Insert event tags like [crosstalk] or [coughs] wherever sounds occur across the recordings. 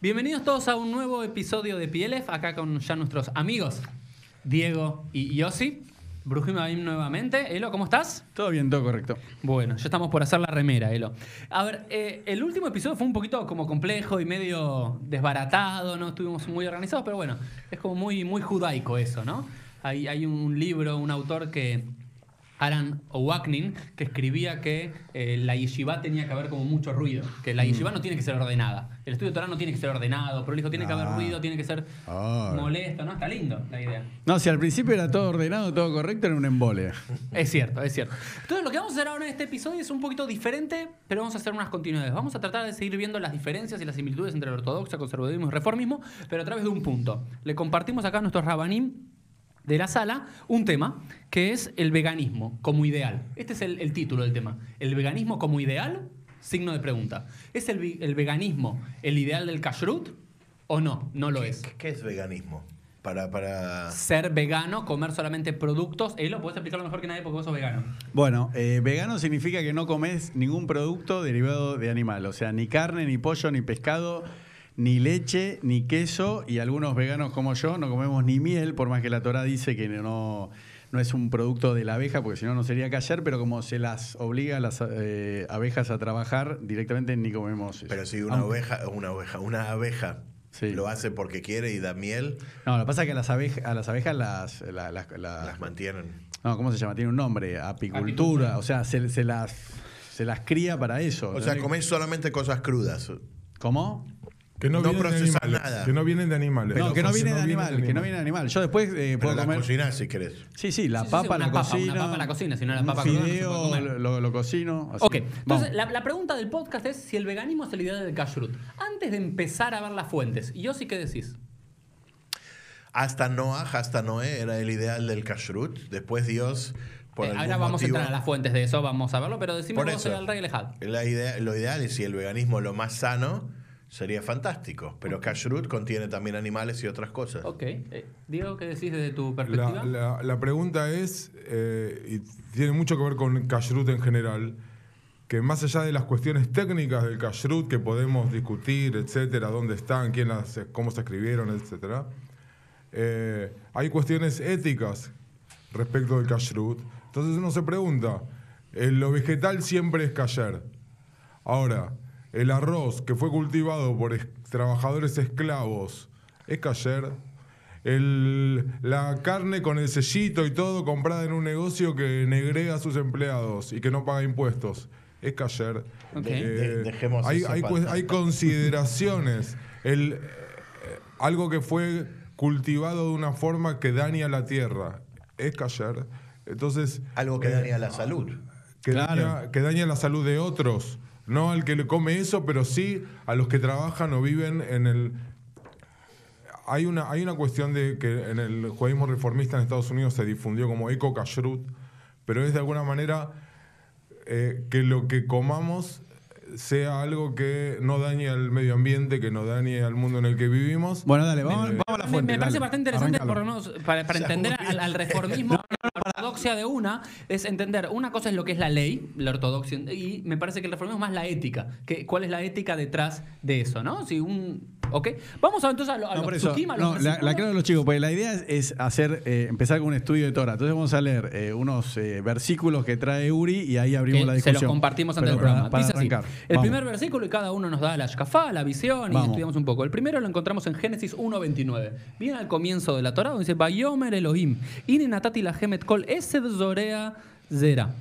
Bienvenidos todos a un nuevo episodio de PLF, acá con ya nuestros amigos Diego y Yossi. Brujim Abim nuevamente. Elo, ¿cómo estás? Todo bien, todo correcto. Bueno, ya estamos por hacer la remera, Elo. A ver, eh, el último episodio fue un poquito como complejo y medio desbaratado, no estuvimos muy organizados, pero bueno, es como muy, muy judaico eso, ¿no? Hay, hay un libro, un autor que Aran Owaknin, que escribía que eh, la yeshiva tenía que haber como mucho ruido, que la yeshiva no tiene que ser ordenada. El estudio de Torah no tiene que ser ordenado, pero dijo tiene que haber Ah. ruido, tiene que ser Ah. molesto, ¿no? Está lindo la idea. No, si al principio era todo ordenado, todo correcto, era un embole. Es cierto, es cierto. Entonces, lo que vamos a hacer ahora en este episodio es un poquito diferente, pero vamos a hacer unas continuidades. Vamos a tratar de seguir viendo las diferencias y las similitudes entre la ortodoxia, conservadurismo y reformismo, pero a través de un punto. Le compartimos acá a nuestros rabanim de la sala un tema que es el veganismo como ideal. Este es el, el título del tema. ¿El veganismo como ideal? Signo de pregunta. ¿Es el, el veganismo el ideal del kashrut o no? No lo es. ¿Qué, es veganismo? Para, para... Ser vegano, comer solamente productos. Elo, puedes explicarlo mejor que nadie porque vos sos vegano. Bueno, eh, vegano significa que no comes ningún producto derivado de animal, o sea, ni carne, ni pollo, ni pescado, ni leche, ni queso, y algunos veganos como yo no comemos ni miel, por más que la Torah dice que no, no es un producto de la abeja, porque si no, no sería callar, pero como se las obliga a las eh, abejas a trabajar, directamente ni comemos eso. Pero si una Aunque- oveja, una oveja, una abeja Sí. lo hace porque quiere y da miel, No, lo que pasa es que a las, abejas a las abejas las... la- las- la- las mantienen. No, ¿cómo se llama? Tiene un nombre, apicultura. Apicultura. O sea, se, se las, se las cría para eso. O sea, comés solamente cosas crudas. ¿Cómo? Que no, No vienen de animales. nada. Que no vienen de animales. no, que no O sea, viene de animal, que no animales. viene de animal. Yo después eh, puedo la comer. cocinás si querés. Sí, sí, la Sí, papa sí, la papa, cocino. una papa la cocina, si no la papa cruda no se puede fideo comer. lo, lo cocino. así. Ok, entonces la, la pregunta del podcast es si el veganismo es el ideal del kashrut. Antes de empezar a ver las fuentes, ¿y yo sí que decís? Hasta Noah, hasta Noé era el ideal del kashrut. Después Dios, Eh, ahora vamos motivo, a entrar a las fuentes de eso, vamos a verlo, pero decime Por vos el rey Lejad. la idea, lo ideal es si el veganismo es lo más sano, sería fantástico. Pero kashrut contiene también animales y otras cosas. Ok, eh, Diego, ¿qué decís desde tu perspectiva? La, la- la pregunta es, eh, y tiene mucho que ver con kashrut en general, que más allá de las cuestiones técnicas del kashrut que podemos discutir, etcétera, dónde están, quién las, cómo se escribieron, etcétera, eh, hay cuestiones éticas respecto del kashrut. Entonces uno se pregunta, eh, lo vegetal siempre es kasher. Ahora, el arroz que fue cultivado por es- trabajadores esclavos, ¿es kasher? El- la carne con el sellito y todo comprada en un negocio que negrega a sus empleados y que no paga impuestos, ¿es? Ok. De- dejemos hay, eso hay, consideraciones. [laughs] El, eh, algo que fue cultivado de una forma que daña la tierra, ¿es kasher? Entonces, Algo que daña la salud. que, Claro. daña, que daña la salud de otros. No al que le come eso, pero sí a los que trabajan o viven en el... Hay una, hay una cuestión de que en el judaísmo reformista en Estados Unidos se difundió como eco kashrut, pero es de alguna manera eh, que lo que comamos sea algo que no dañe al medio ambiente, que no dañe al mundo en el que vivimos. Bueno, dale, vamos, vamos a la fuente. me, parece dale. bastante interesante por para, para entender al, al [laughs] reformismo, ortodoxia de una, es entender, una cosa es lo que es la ley, la ortodoxia, y me parece que el reformismo es más la ética, que, cuál es la ética detrás de eso, ¿no? Si un... ¿Ok? Vamos a, entonces a, lo- a No, los eso, a los no, la, la a los chicos, porque la idea es, es hacer, eh, empezar con un estudio de Torah. Entonces vamos a leer eh, unos eh, versículos que trae Uri y ahí abrimos que la se discusión. los compartimos antes Pero del programa. Para, Dice para así, arrancar. el Vamos. primer versículo y cada uno nos da la shkafá, la visión y Vamos. estudiamos un poco. El primero lo encontramos en Génesis 1.29. Viene al comienzo de la Torah donde dice, Bayomer Elohim, ine natati la hemet kol zorea zera.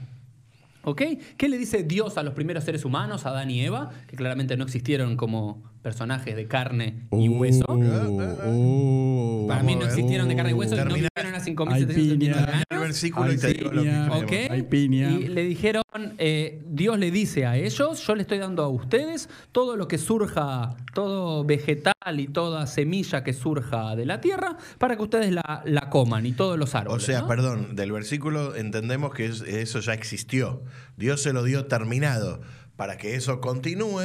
¿Ok? ¿Qué le dice Dios a los primeros seres humanos, Adán y Eva, que claramente no existieron como personajes de carne y hueso? Uh, uh, Para mí no existieron de carne y hueso y no vivieron a Hay 5.779 piña. años. Versículo y te digo lo que piña. creemos. Ok. Hay piña. Y le dijeron, eh, Dios le dice a ellos, yo le estoy dando a ustedes todo lo que surja, todo vegetal y toda semilla que surja de la tierra, para que ustedes la, la coman y todos los O árboles. sea, ¿no? perdón, del versículo entendemos que es- eso ya existió. Dios se lo dio terminado. Para que eso continúe,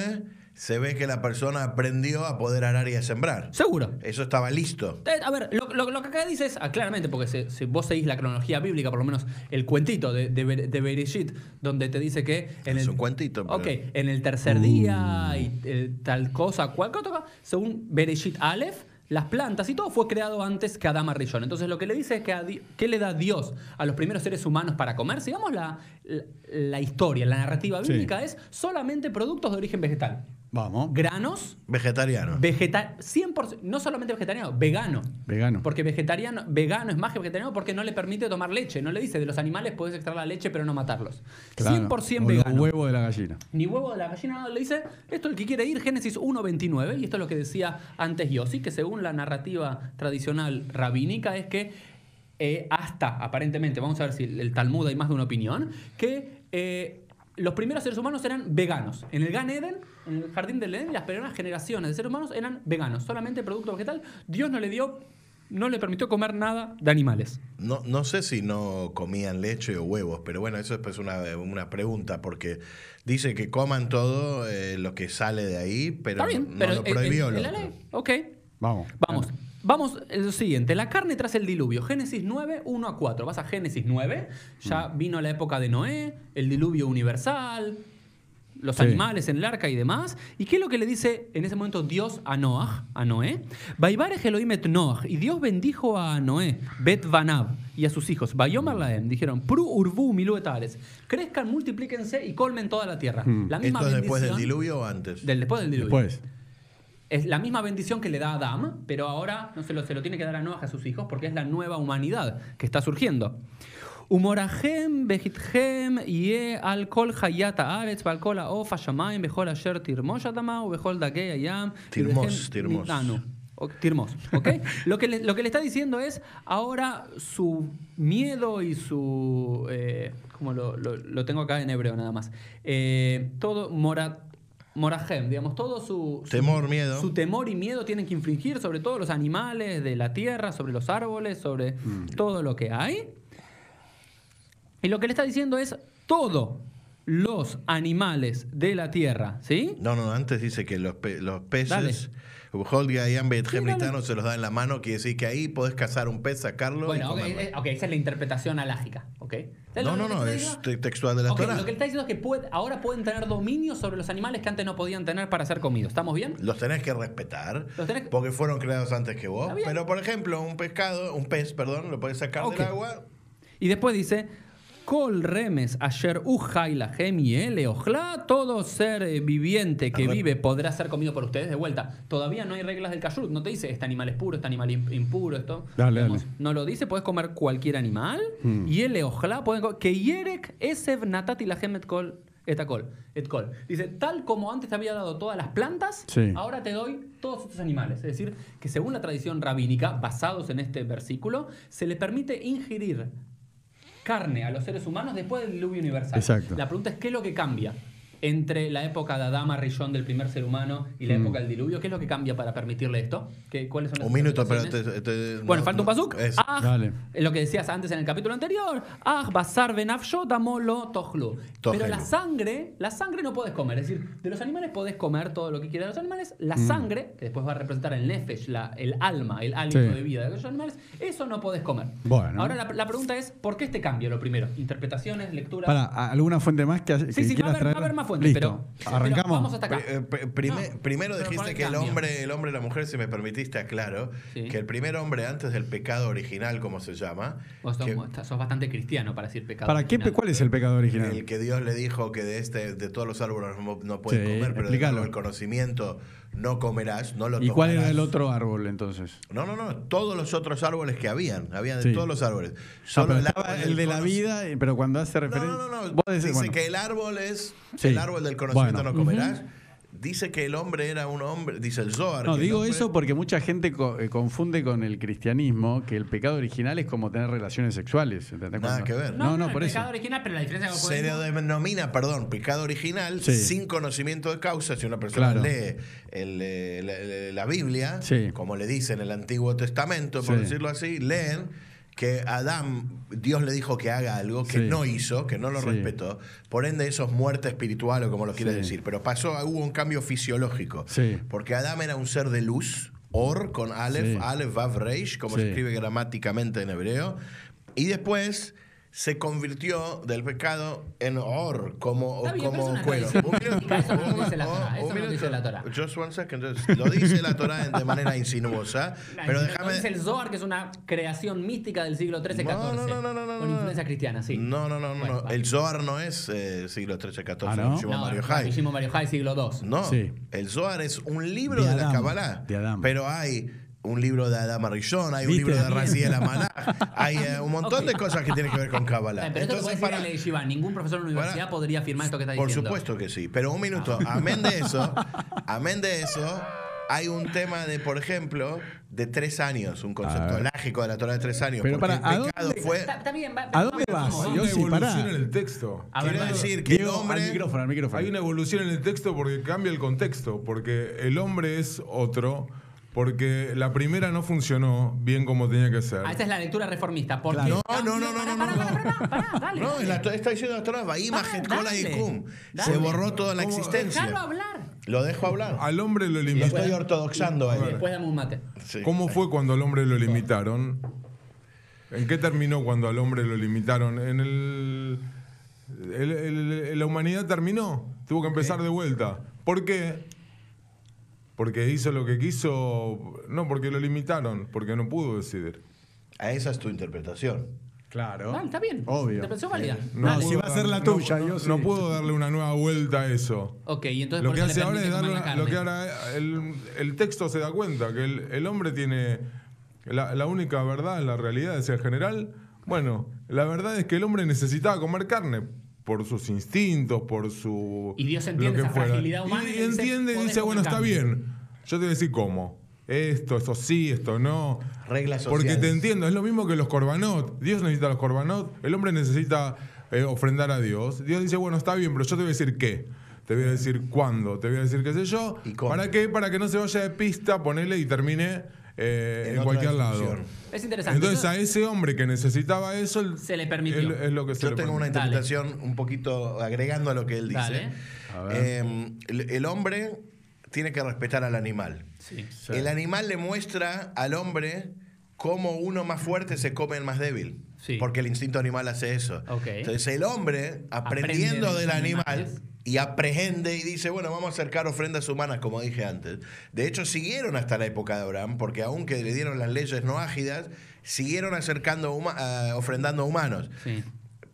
se ve que la persona aprendió a poder arar y a sembrar. Seguro. Eso estaba listo. Eh, A ver, lo, lo- lo que acá dice es, ah, claramente, porque si, si vos seguís la cronología bíblica, por lo menos el cuentito de, de, Ber- de Bereshit, donde te dice que en Es el, un cuentito, pero- Ok, en el tercer día y eh, tal cosa, cual cosa, según Bereshit Aleph, las plantas y todo fue creado antes que Adama Rishon. Entonces lo que le dice es que a Di- ¿qué le da Dios a los primeros seres humanos para comer? Sigamos la, la, la historia, la narrativa Sí. bíblica es solamente productos de origen vegetal. Vamos. Granos, Vegetariano. Vegetal, 100%, no solamente vegetariano, vegano. Vegano. Porque vegetariano, vegano es más que vegetariano porque no le permite tomar leche. No le dice de los animales puedes extraer la leche pero no matarlos. Claro. 100% O vegano. Los huevos de la gallina. Ni huevo de la gallina no le dice. Esto el que quiere ir, Génesis 1.29. Y esto es lo que decía antes Yossi, que según la narrativa tradicional rabínica es que eh, hasta, aparentemente, vamos a ver si el Talmud hay más de una opinión, que eh, los primeros seres humanos eran veganos. En el Gan Eden, en el jardín del Edén, las primeras generaciones de seres humanos eran veganos. Solamente producto vegetal. Dios no le dio, no le permitió comer nada de animales. No, no sé si no comían leche o huevos, pero bueno, eso es pues una, una pregunta, porque dice que coman todo eh, lo que sale de ahí, pero Está bien, no pero lo en- en- prohibió en lo la otro. ley. Ok. Vamos. Vamos. Vamos, el siguiente, la carne tras el diluvio, Génesis 9, 1 a 4. Vas a Génesis 9, ya Mm. vino la época de Noé, el diluvio universal, los Sí. animales en el arca y demás. ¿Y qué es lo que le dice en ese momento Dios a Noah, a Noé? Vaibarej Elohim et Noah, y Dios bendijo a Noé, Bet Vanab, y a sus hijos. Vayomer Laem, dijeron, Pru Urbu Milu et Ares, crezcan, multiplíquense y colmen toda la tierra. Mm. La misma ¿Esto es después del bendición- diluvio o antes? Del, después del diluvio. Después. Es la misma bendición que le da a Adán, pero ahora no se lo, se lo tiene que dar a Noah a sus hijos porque es la nueva humanidad que está surgiendo. Humorahem, Behithem, Ye, al kol hayata aretz, al kol haof hashamayim, bechol asher tirmos adama, bechol dagei ayam, Tirmos, yudechem tirmos. ¿ok? [laughs] lo, que le, lo que le está diciendo es, ahora su miedo y su... Eh, como lo, lo- lo tengo acá en hebreo nada más. Eh, todo mora, morajem, digamos, todo su... su- Temor, miedo. Su temor y miedo tienen que infringir sobre todos los animales de la tierra, sobre los árboles, sobre todo lo que hay. Y lo que le está diciendo es, todos los animales de la tierra, ¿sí? No, no, antes dice que los, pe- los peces, dale. Nitano, se los da en la mano, quiere decir que ahí podés cazar un pez, sacarlo Bueno, y ok, comerlo. eh, ok, esa es la interpretación alágica, ¿ok? ¿Sabes No, no, no, es textual de la Ok, Torah. lo que le está diciendo es que puede- ahora pueden tener dominio sobre los animales que antes no podían tener para ser comidos. ¿Estamos bien? Los tenés que respetar Los tenés que- porque fueron creados antes que vos. Pero, por ejemplo, un pescado, un pez, perdón, lo podés sacar del agua. Y después dice, Kol remes asher ujai la y ele ojla, todo ser eh, viviente que vive podrá ser comido por ustedes de vuelta. Todavía no hay reglas del kashrut, no te dice este animal es puro, este animal im- impuro, esto. Dale, dale. No lo dice, puedes comer cualquier animal. Mm. Y ele ojla, pueden que yerek esev natati la et kol. Etacol, etkol. Dice, tal como antes te había dado todas las plantas, Sí. ahora te doy todos estos animales. Es decir, que según la tradición rabínica, basados en este versículo, se le permite ingerir carne a los seres humanos después del diluvio universal. Exacto. La pregunta es, ¿qué es lo que cambia entre la época de Adama Rishon del primer ser humano y la Mm. época del diluvio? ¿Qué es lo que cambia para permitirle esto? ¿Qué, ¿Cuáles son las Un minuto, pero interpretaciones? te- te- Bueno, no- falta un no- pasuk. es- Ah, Dale. lo que decías antes en el capítulo anterior. Ah, basar benafsho damolo tohlu. Pero la sangre, la sangre no puedes comer. Es decir, de los animales podés comer todo lo que quieras de los animales. La sangre, que después va a representar el nefesh, la, el alma, el hálito Sí. de vida de los animales, eso no podés comer. Bueno. Ahora la, la pregunta es, ¿por qué este cambio? Lo primero, interpretaciones, lecturas. Para, ¿alguna fuente más que, que Sí, sí, va a, haber, va a haber más Listo. pero, Arrancamos. pero vamos hasta acá. Pri- pri- prime- No, primero dijiste ¿por que el hombre, el hombre y la mujer, si me permitiste aclaro, Sí. que el primer hombre antes del pecado original, como se llama, Vos sos, que- sos bastante cristiano para decir pecado. ¿Para qué. ¿Cuál es el pecado original? el que Dios le dijo que de este, de todos los árboles no, no puedes Sí, comer, pero explícalo. del conocimiento no comerás, no lo ¿Y cuál era el otro árbol entonces? No, no, no, todos los otros árboles que habían, habían de Sí. todos los árboles. Ah, Solo pero el el de la vida, eh, pero cuando hace referencia. no, no, no. Decís, dice bueno, que el árbol es Sí. el árbol del conocimiento Bueno. no comerás. Dice que el hombre era un hombre, dice el Zohar. No, que el digo hombre- eso porque mucha gente co- eh, confunde con el cristianismo que el pecado original es como tener relaciones sexuales. ¿entendés? Nada Cuando- que ver. No, no, el por eso. pecado original, pero la diferencia que Se denomina, perdón, pecado original Sí. sin conocimiento de causa. Si una persona Claro. lee el, eh, la, Biblia, Sí. como le dice en el Antiguo Testamento, por Sí. decirlo así, leen que Adán, Dios le dijo que haga algo que Sí. no hizo, que no lo Sí. respetó. Por ende, eso es muerte espiritual o como lo quieres Sí. decir. Pero pasó, hubo un cambio fisiológico. Porque Adán era un ser de luz, Or, con Aleph. Aleph, Vav, Reish, como se escribe gramáticamente en hebreo. Y después se convirtió del pecado en Or, como, bien, pero como es una cuero. Un minuto, eso no [laughs] dice la un eso no dice la Torá. Just one second. Just- Lo dice la Torah de manera insinuosa, [laughs] pero déjame... dice el Zohar, que es una creación mística del siglo XIII-XIV. No, no, no, no, no, no, Con no. influencia cristiana, sí. No, no, no, no. Bueno, no. El Zohar no es eh, siglo XIII, XIV, Ah, ¿no? No, Bar no, Yochai. Shimon Bar Yochai, siglo II. No, Sí. el Zohar es un libro De de, la Adam, Kabbalah. de Adam. Pero hay un libro de Adam Arishon, hay un ¿Viste? libro de Raziel Amalach, hay eh, un montón de cosas que tienen que ver con Kabbalah. Pero esto Entonces, decir para- en la yeshiva. Ningún profesor de la universidad para- podría afirmar esto que está Por diciendo. supuesto que sí. Pero un minuto, amén de eso, amén de eso, hay un tema de, por ejemplo, de tres años, un concepto ver. lágico de la Torah de tres años. Pero porque para, ¿a el pecado dónde- fue. Está, está bien, va- ¿A dónde vas? Hay una evolución en el texto. A ver, Quiero decir que el hombre. al micrófono, al micrófono. Hay una evolución en el texto porque cambia el contexto, porque el hombre es otro, porque la primera no funcionó bien como tenía que ser. Ah, esa es la lectura reformista. ¿Por Claro. No, no, no, no, no, pará, no. pará, pará, pará, dale, No, dale. en la, está diciendo la Torah, Bahima, Ah, Hetkola y dale. Se borró toda la existencia. Déjalo hablar. Lo dejo hablar. Al hombre lo Lo limitaron. estoy ortodoxando a A él. ver. Después dame un mate. Sí. ¿Cómo fue cuando al hombre lo limitaron? ¿En qué terminó cuando al hombre lo limitaron? En el, el- el- la humanidad terminó, tuvo que empezar de vuelta. ¿Por qué? Porque hizo lo que quiso, no, porque lo limitaron, porque no pudo decidir. A esa es tu interpretación. Claro. Dale, está bien. Obvio. Interpretación válida. No, Dale. si va a ser la no- tuya, no, yo sí. no puedo darle una nueva vuelta a eso. Ok, y entonces Lo que hace ahora es darle una- lo que ahora el, el texto se da cuenta que el, el hombre tiene la, la única verdad, la realidad es el general. Bueno, la verdad es que el hombre necesitaba comer carne por sus instintos, por su Y Dios entiende lo que esa fuera. fragilidad humana y y, entiende y "Podés dice bueno está carne". bien. Yo te voy a decir cómo. Esto, esto sí, esto no. Reglas Porque te sociales. entiendo, es lo mismo que los corbanot. Dios necesita los corbanot, el hombre necesita eh, ofrendar a Dios. Dios dice, bueno, está bien, pero yo te voy a decir qué. Te voy a decir cuándo, te voy a decir qué sé yo. ¿Y cómo? ¿Para qué? Para que no se vaya de pista, ponele y termine eh, En cualquier lado. Es interesante. Entonces a ese hombre que necesitaba eso, el- Se le permitió. Es, es lo que se Yo le tengo una. Dale. interpretación un poquito agregando a lo que él dice. Dale. A ver. Eh, el, el hombre tiene que respetar al animal. Sí. Sí. El animal le muestra al hombre cómo uno más fuerte se come el más débil. Sí. Porque el instinto animal hace eso. Entonces el hombre, aprendiendo de del animal, animales. Y aprende y dice, bueno, vamos a acercar ofrendas humanas, como dije antes. De hecho, siguieron hasta la época de Abraham, porque aunque le dieron las leyes no ágidas, siguieron acercando huma- ah, ofrendando humanos. Sí.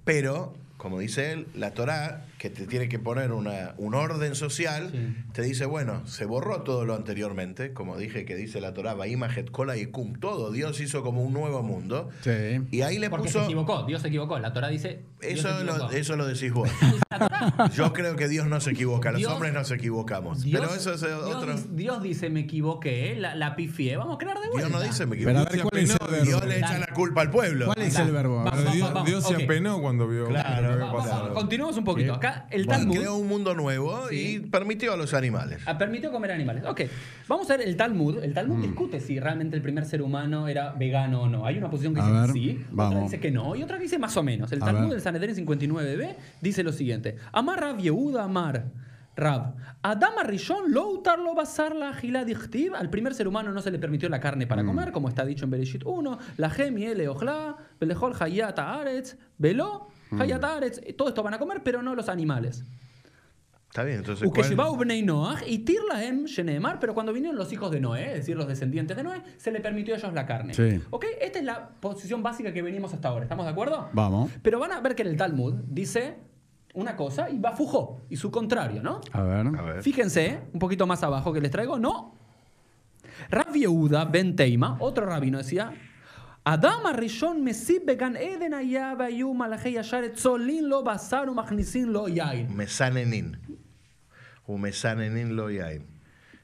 Pero, como dice él, la Torá, que te tiene que poner una, un orden social, Sí. te dice, bueno, se borró todo lo anteriormente, como dije que dice la Torá, Baima, Kola y Kum, todo, Dios hizo como un nuevo mundo. Sí. Y ahí le Porque puso... se equivocó. Dios se equivocó. La Torah dice. Eso lo, eso lo decís vos. [laughs] Yo creo que Dios no se equivoca, los Dios- hombres nos equivocamos. Dios- Pero eso es otro... dice- Dios dice, me equivoqué, la, la pifié. Vamos a crear de vuelta. Dios no dice me Pero a equivoco. ver, ¿cuál es el Dios verbo? Dios le echa la culpa al pueblo. ¿Cuál es el verbo? Pero Dios, va- Dios se apenó cuando vio Claro. Continuemos un poquito. Acá el Bueno, Talmud creó un mundo nuevo y Sí. permitió a los animales. ah, permitió comer animales. Ok, vamos a ver el Talmud. El Mm. Talmud discute si realmente el primer ser humano era vegano o no. Hay una posición que A dice ver, sí, otra vamos. dice que no, y otra que dice más o menos. El A Talmud ver. del Sanedrín 59b dice lo siguiente: Amar Rab Yehuda Amar. Rab, Adama Rishon lo utar lo basar la dichtiv. Al primer ser humano no se le permitió la carne Mm. para comer, como está dicho en Bereshit 1. La gemi ele ojla, belejol hayat haaretz, velo Mm. hayat haaretz. Todo esto van a comer, pero no los animales. Está bien, entonces... ¿cuál- Ukeshibau bnei Noach y tirlahem sheneemar, pero cuando vinieron los hijos de Noé, es decir, los descendientes de Noé, se le permitió a ellos la carne. Sí. ¿Ok? Esta es la posición básica que venimos hasta ahora. ¿Estamos de acuerdo? Vamos. Pero van a ver que en el Talmud dice una cosa y va fujó, y su contrario, ¿no? A ver. A ver. Fíjense, un poquito más abajo que les traigo, no. Rav Yehuda ben Teima, otro rabino, decía. Adam הראשון מסיב בגן עדן היה והיו מלאכי ישר צולין לו בשר ומכניסין לו יין. Mesanenin. Un mesanenin lo hay.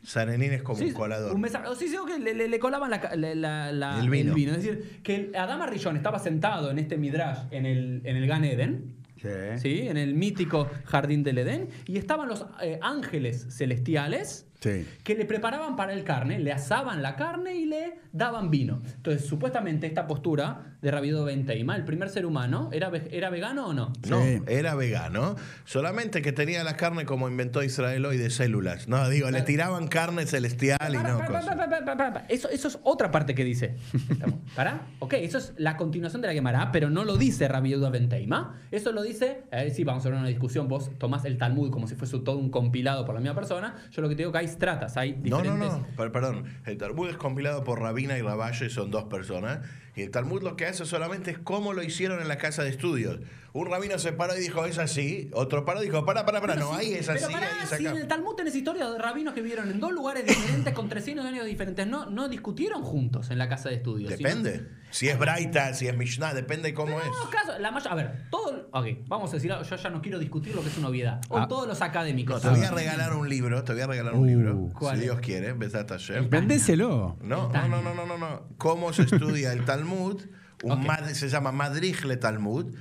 Sanenin es como Sí, un colador. un mesa- sí, sí, que le, le- le colaban la ca- la- la- la- El vino. Es decir, que el Adama Rishon estaba sentado en este Midrash, en el, en el Gan Eden, Sí. ¿sí? en el mítico jardín del Edén, y estaban los eh, ángeles celestiales Sí. que le preparaban para el carne, le asaban la carne y le daban vino. Entonces, supuestamente esta postura de Rabido Benteima, el primer ser humano, ¿era, ve- era vegano o no? No, era vegano, solamente que tenía la carne como inventó Israel hoy de células. No, digo, le tiraban carne celestial y no para, para. Eso, eso es otra parte que dice. [laughs] ¿Para? Ok, eso es la continuación de la Gemara, pero no lo dice Rabbi Yehuda Ben Teima. Eso lo dice, eh, sí, vamos a ver una discusión. Vos tomás el Talmud como si fuese todo un compilado por la misma persona. Yo lo que te digo que hay stratas, hay No, diferentes. no, no, per- perdón. El Talmud es compilado por Rabina y Rabaye, son dos personas. Y el Talmud lo que hace solamente es cómo lo hicieron en la casa de estudios. Un rabino se paró y dijo, es así. Otro paró y dijo, para, para, para, Pero no, sí, ahí es pero así, pará, ahí es si en el Talmud tenés historia de rabinos que vivieron en dos lugares diferentes con 300 años diferentes. No, no discutieron juntos en la casa de estudios. sino- Depende. Si es Braita, si es Mishnah, depende de cómo es. No, caso, la mayor, a ver, todo, ok, vamos a decir, algo, yo ya no quiero discutir lo que es una obviedad. O Ah. todos los No, académicos. te voy a regalar un libro, te voy a regalar un Uh. libro. ¿Cuál si es? Dios quiere, Hashem. Vendéselo. No, no, no, no, no, no, no. ¿Cómo se estudia el Talmud? Un mad- se llama Madrij le Talmud,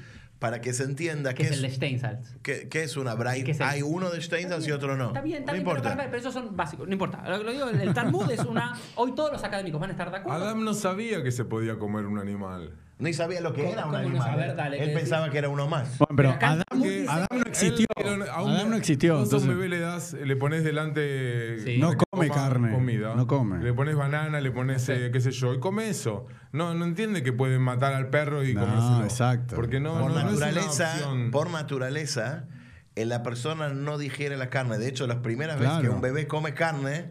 para que se entienda que qué es el es, de Steinsaltz. qué, qué es una. ¿Qué es el- Hay uno de Steinsaltz y otro no. Está bien, está no bien, pero, importa. pero- pero esos son básicos, no importa. Lo, lo digo, el, el Talmud es una. Hoy todos los académicos van a estar de acuerdo. Adam no sabía que se podía comer un animal. Ni sabía lo que ¿Cómo- era un animal. saber? Dale, ¿qué Él pensaba que era uno más. Bueno, pero Adam, Porque no existió. él- a un- Adam no existió. A entonces- un bebé le das, le pones delante. Sí. No come carne, Comida. no come. Le pones banana, le pones, eh, qué sé yo, y come eso. No, no entiende que pueden matar al perro y No, comérselo. exacto. Porque no, por no, no es una naturaleza, por naturaleza, eh, la persona no digiere la carne. De hecho, las primeras veces que Claro. un bebé come carne,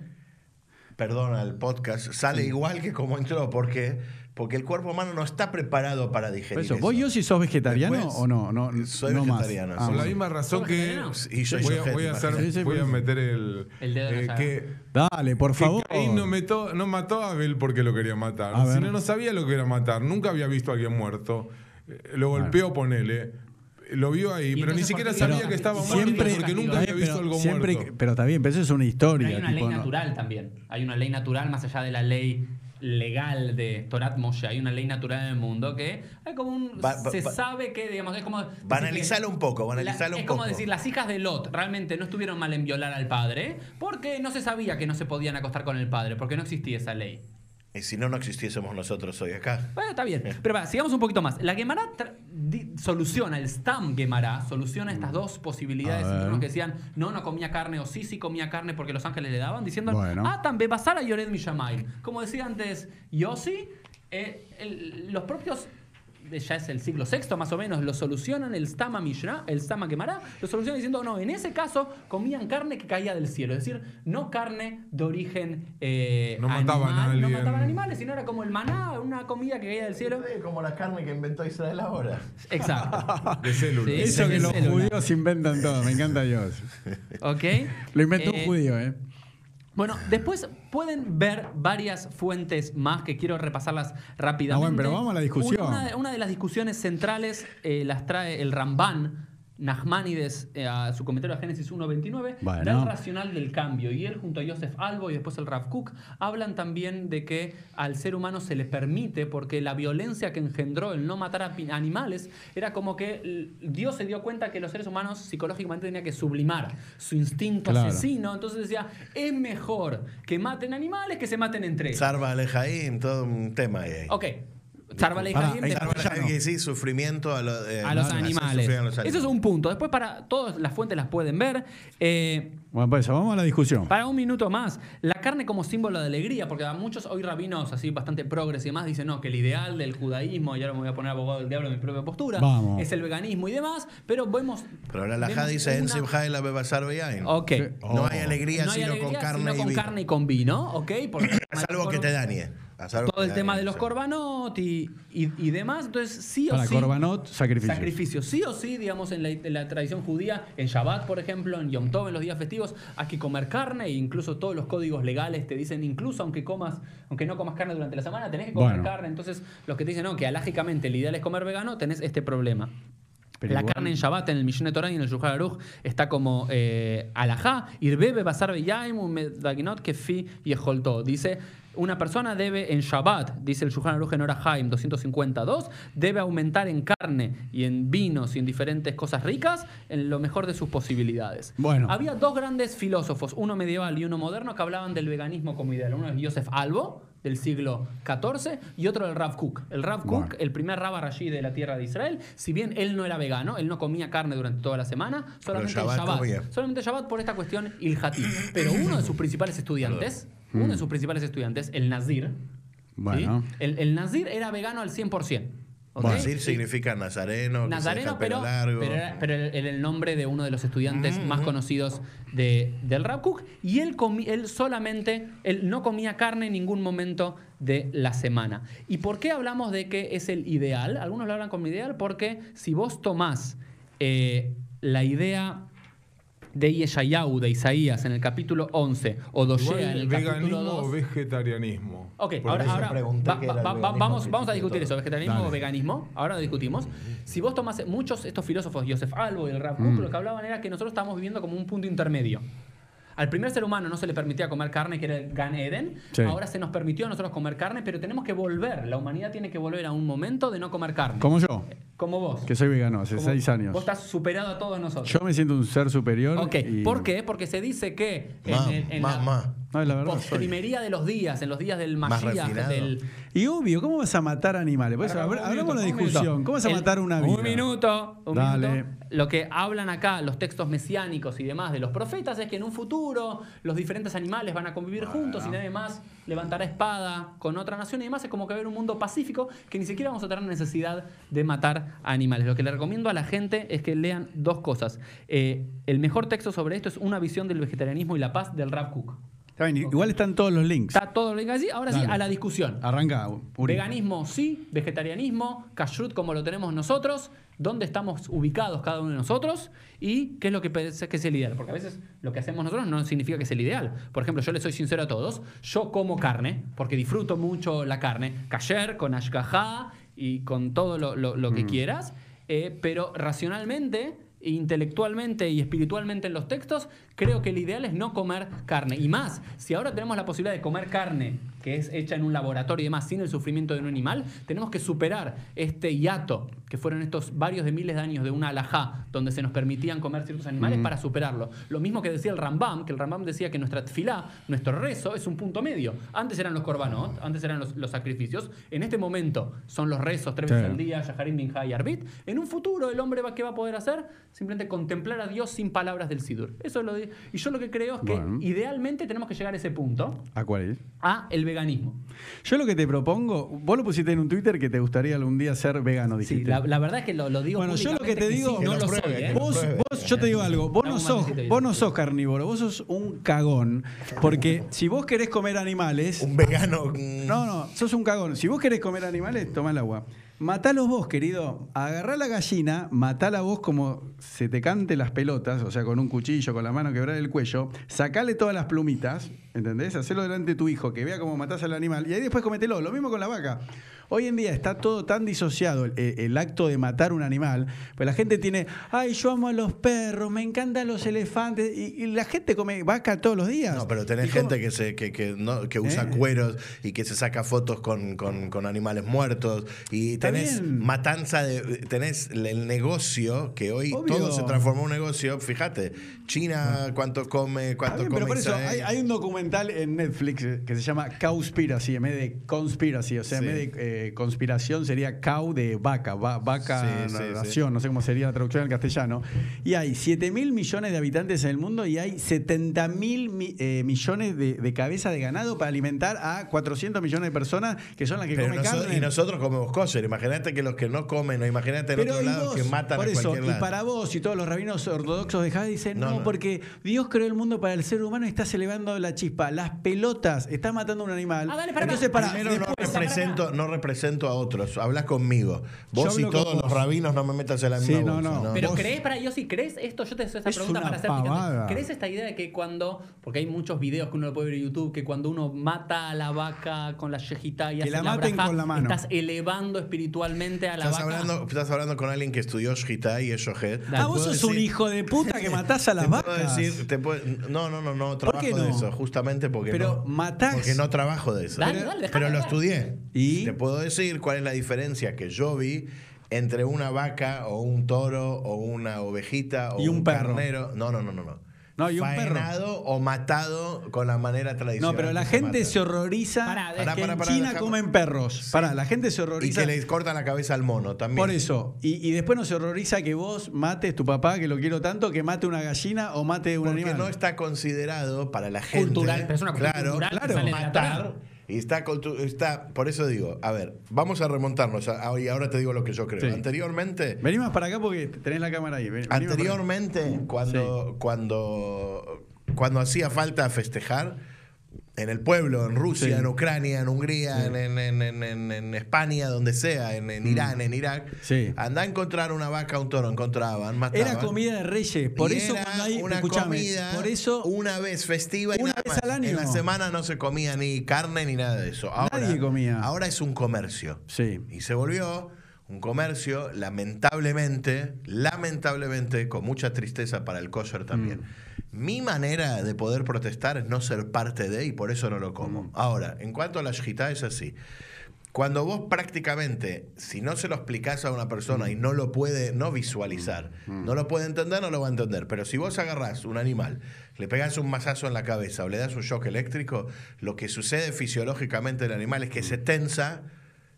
perdona el podcast, sale igual que como entró. ¿Por qué? Porque el cuerpo humano no está preparado para digerir eso. ¿Vos, yo si sos vegetariano Después, o no? no soy no vegetariano, Ah, sí. Por la bueno. misma razón ¿Sos que? Y voy, a, sujeto, voy a hacer, imagínate. Sí, sí, voy a meter el, El dedo la llaga. que Dale, por favor. que Caín no, metó- no mató a Abel porque lo quería matar. A ver. Si no, no sabía lo que era matar. Nunca había visto a alguien muerto. Eh, Lo golpeó, ponele. Lo vio ahí, pero ni siquiera ¿por qué sabía que estaba castigo? muerto Siempre- porque nunca había Eh, visto pero, algo siempre- muerto. pero está bien, pero eso es una historia. Pero hay una tipo, ley no- natural también. Hay una ley natural más allá de la ley legal de Torat Moshe. Hay una ley natural en el mundo que hay como un. Se sabe que, digamos, es como. Banalizalo un poco, banalizalo la- un Es como poco. decir, las hijas de Lot realmente no estuvieron mal en violar al padre porque no se sabía que no se podían acostar con el padre, porque no existía esa ley. Y si no, no existiésemos nosotros hoy acá. Bueno, está bien. Pero va, sigamos un poquito más. La Gemara soluciona, el Stam Gemara soluciona estas dos posibilidades entre que decían no, no comía carne o sí, sí comía carne porque los ángeles le daban, diciendo Bueno. ah, también basara Yored Mishamay. Como decía antes Yossi, eh, el- los propios. Ya es el siglo VI más o menos, lo solucionan el Stama Mishnah, el Stama Gemara, lo solucionan diciendo, no, en ese caso comían carne que caía del cielo, es decir, no carne de origen eh, No mataban a animal, no mataban animales, sino era como el maná, una comida que caía del cielo. Como la carne que inventó Israel ahora. Exacto. [laughs] De células. Sí. Eso que los célula. judíos inventan todo, me encanta Dios. ¿Ok? Lo inventó Eh, un judío, ¿eh? Bueno, después pueden ver varias fuentes más que quiero repasarlas rápidamente. Ah, bueno, pero vamos a la discusión. Una, de- una de las discusiones centrales eh, las trae el Ramban. Nachmanides, eh, a su comentario a Génesis 1.29, Bueno. da el racional del cambio. Y él, junto a Joseph Albo y después el Rav Kook, hablan también de que al ser humano se le permite, porque la violencia que engendró el no matar a animales, era como que Dios se dio cuenta que los seres humanos psicológicamente tenían que sublimar su instinto Claro. asesino. Entonces decía, es mejor que maten animales que se maten entre ellos. Sarva Alejaim, todo un tema ahí. Ok. Que sí, sufrimiento a, lo- eh, a los animales. sufrir a los Eso es un punto. Después, para todas las fuentes las pueden ver. Eh, Bueno, pues eso, vamos a la discusión. Para un minuto más, la carne como símbolo de alegría, porque a muchos hoy rabinos así bastante progres y demás dicen no, que el ideal del judaísmo, y ahora me voy a poner abogado del diablo en mi propia postura, Vamos. es el veganismo y demás, pero vemos... Pero la Alajá vemos dice en una- Simha y la Bebasar. Ok. Sí. No Oh. hay alegría No hay sino alegría, con carne sino y con vino. carne y con vino, ¿ok? Porque [coughs] salvo que te dañe. Salvo todo el te tema de los corbanot y, y, y demás. Entonces, sí o Para sí. Corbanot, sacrificio. Sacrificio. Sí o sí, digamos, en la, en la tradición judía, en Shabbat, por ejemplo, en Yom Tov, en los días festivos, hay que comer carne e incluso todos los códigos legales te dicen, incluso aunque comas, aunque no comas carne durante la semana, tenés que comer Bueno. carne. Entonces, los que te dicen, no, que alágicamente el ideal es comer vegano, tenés este problema. Pero la igual- carne en Shabbat, en el Mishneh Torah y en el Shulchan Aruch, está como eh, alajá, irbebe basar beyaim umedaginot kefi yecholto. Dice, una persona debe en Shabbat, dice el Shulchan Aruch en Orahaim 252, debe aumentar en carne y en vinos y en diferentes cosas ricas en lo mejor de sus posibilidades. Bueno. Había dos grandes filósofos, uno medieval y uno moderno, que hablaban del veganismo como ideal. Uno es Joseph Albo, del siglo XIV, y otro el Rav Kook. El Rav Kook, Bueno. el primer Rabba Rashi de la tierra de Israel, si bien él no era vegano, él no comía carne durante toda la semana, solamente en Shabbat Shabbat. Solamente Shabbat por esta cuestión ilhatí. Pero uno de sus principales estudiantes, uno de sus principales estudiantes, el Nazir, ¿sí? Bueno. el, el Nazir era vegano al 100%. ¿ok? Nazir significa nazareno, que se deja pero, largo. pero era, pero era el nombre de uno de los estudiantes más conocidos de, del Rav Kook. Y él, comi- él solamente, él no comía carne en ningún momento de la semana. ¿Y por qué hablamos de que es el ideal? Algunos lo hablan como ideal porque si vos tomás eh, la idea de Yeshayahu, de Isaías, en el capítulo 11, o Doshea en el capítulo veganismo 2... o vegetarianismo. Ok, Por ahora, ahora va- va- va- vamos, vamos a discutir eso, vegetarianismo Dale. o veganismo. Ahora lo discutimos. Si vos tomás muchos estos filósofos, Joseph Albo y el Rav Kook, lo que hablaban era que nosotros estamos viviendo como un punto intermedio. Al primer ser humano no se le permitía comer carne, que era el Gan Eden. Sí. Ahora se nos permitió a nosotros comer carne, pero tenemos que volver. La humanidad tiene que volver a un momento de no comer carne. Como yo, Como vos. que soy vegano hace Como seis años. Vos estás superado a todos nosotros. Yo me siento un ser superior. Ok, y- ¿por qué? Porque se dice que en, Ma, el- en ma, la ma. No, la verdad soy. de los días, en los días del Mashiach, del, Y obvio, ¿cómo vas a matar animales? Por eso, hablamos de discusión. ¿Cómo vas a El- matar una vida? Un minuto, un Dale. minuto. Lo que hablan acá los textos mesiánicos y demás de los profetas es que en un futuro los diferentes animales van a convivir juntos y nadie más levantará espada con otra nación y demás. Es como que va a haber un mundo pacífico que ni siquiera vamos a tener necesidad de matar animales. Lo que le recomiendo a la gente es que lean dos cosas. Eh, el mejor texto sobre esto es Una visión del vegetarianismo y la paz del Rav Kook. Está bien, Igual están todos los links. Está todo lo que así. Ahora sí, a la discusión. Arranca, Uri. Veganismo sí, vegetarianismo, kashrut como lo tenemos nosotros, dónde estamos ubicados cada uno de nosotros y qué es lo que pensé que es el ideal. Porque a veces lo que hacemos nosotros no significa que es el ideal. Por ejemplo, yo le soy sincero a todos, yo como carne porque disfruto mucho la carne, kasher, con ashkajá y con todo lo, lo- lo que quieras, eh, pero racionalmente intelectualmente y espiritualmente en los textos, creo que el ideal es no comer carne. Y más, si ahora tenemos la posibilidad de comer carne que es hecha en un laboratorio y demás sin el sufrimiento de un animal, tenemos que superar este hiato que fueron estos varios de miles de años de una alajá donde se nos permitían comer ciertos animales para superarlo. Lo mismo que decía el Rambam, que el Rambam decía que nuestra tfilá, nuestro rezo, es un punto medio. Antes eran los korbanot, antes eran los, los sacrificios, en este momento son los rezos tres veces Sí. al día, Yaharim, Minha y Arbit. En un futuro el hombre va, ¿qué va a poder hacer? Simplemente contemplar a Dios sin palabras del Sidur. Eso es lo de- y yo lo que creo es que Bueno. idealmente tenemos que llegar a ese punto, ¿A cuál es? a el veganismo. Yo lo que te propongo, vos lo pusiste en un Twitter que te gustaría algún día ser vegano, Sí, dijiste. la, la verdad es que lo, lo digo Bueno, yo lo que te digo- sí, Que no lo pruebe, soy, ¿eh? Vos, yo te digo algo, vos no, sos, vos no sos carnívoro, vos sos un cagón. Porque si vos querés comer animales. Un vegano. No, no, sos un cagón. Si vos querés comer animales, toma el agua. Matalos vos, querido. Agarrá la gallina, matala vos como se te cante las pelotas, o sea, con un cuchillo, con la mano, quebrar el cuello. Sacale todas las plumitas, ¿entendés? Hacelo delante de tu hijo, que vea cómo matás al animal. Y ahí después cometelo. Lo mismo con la vaca. Hoy en día está todo tan disociado el, el acto de matar un animal, pues la gente tiene, ay, yo amo a los perros, me encantan los elefantes, y, y la gente come vaca todos los días. No, pero tenés gente que se que, que, no, que usa ¿Eh? cueros y que se saca fotos con, con- con animales muertos y tenés bien. matanza de tenés el negocio que hoy Obvio. todo se transformó en un negocio fíjate China cuánto come Está cuánto bien, come pero por eso hay, hay un documental en Netflix que se llama Cowspiracy, en vez de Conspiracy. O sea, Sí. en vez de eh, conspiración sería cow de vaca, va- vaca Sí, sí, nación, no sé cómo sería la traducción en castellano. Y hay 7 mil millones de habitantes en el mundo y hay 70 mil mi- eh, millones de, de cabezas de ganado para alimentar a 400 millones de personas que son las que Pero comen noso- carne. y nosotros comemos kosher imagínate que los que no comen o imagínate en Pero otro y lado vos, que matan por a eso, cualquier y lado para vos y todos los rabinos ortodoxos de Jade dicen, no, No, no. porque Dios creó el mundo para el ser humano y estás elevando la chispa. Las pelotas, estás matando a un animal. Ah, dale, pará, Entonces, para, Primero no represento, no represento a otros, hablas conmigo. Vos y todos los rabinos no me metas en la Sí, misma no, bolsa, no. Pero Vos- crees, para yo si crees esto, yo te hago esta Es pregunta para picante. ¿Crees esta idea de que cuando, porque hay muchos videos que uno lo puede ver en YouTube, que cuando uno mata a la vaca con la yejita y Que hace la maten con la mano. estás elevando espiritualmente a la Estás vaca. hablando, estás hablando con alguien que estudió Shita y es Shohet. Ah, vos Puedo sos un decir- hijo de puta que matás a [laughs] las te puedo vacas. decir- te puedo- no, no, no, no trabajo qué de no? eso, justamente porque Pero no. matás. Porque no trabajo de eso. Dale, pero dale, déjame pero lo estudié. ¿Y? Te puedo decir cuál es la diferencia que yo vi entre una vaca o un toro o una ovejita o Y un perro. carnero. No, no, no, no, no. No, y un perro. Faenado o matado con la manera tradicional. No, pero la gente mata. se horroriza Pará, que pará, en pará, China comen perros. Pará, la gente se Y horroriza. que le cortan la cabeza al mono también. Por eso. Y, y después no se horroriza que vos mates tu papá, que lo quiero tanto, que mate una gallina o mate un Porque animal. no está considerado para la gente. Cultural, pero es una cuestión claro, cultural que claro, sale de la matar. Y está, está, por eso digo, a ver, vamos a remontarnos. a- y ahora te digo lo que yo creo. Sí. Anteriormente, Vení más para acá porque tenés la cámara ahí. Anteriormente cuando, cuando, cuando hacía falta festejar, en el pueblo, en Rusia, Sí. en Ucrania, en Hungría, en, en- en- en- en- España, donde sea, en, en Irán, en Irak, Mm. Sí. andá a encontrar una vaca, un toro, encontraban, mataban. Era comida de reyes. Por Y eso era cuando hay. una comida por eso. una vez festiva y una nada vez más. al año. En la semana no se comía ni carne ni nada de eso. Ahora, Nadie comía. Ahora es un comercio. Sí. Y se volvió un comercio, lamentablemente, lamentablemente, con mucha tristeza para el kosher también. Mm. Mi manera de poder protestar es no ser parte de y por eso no lo como. Mm. Ahora, en cuanto a la shita es así. Cuando vos prácticamente, si no se lo explicás a una persona y no lo puede no visualizar, no lo puede entender, no lo va a entender. Pero si vos agarrás un animal, le pegás un mazazo en la cabeza o le das un shock eléctrico, lo que sucede fisiológicamente en el animal es que se tensa,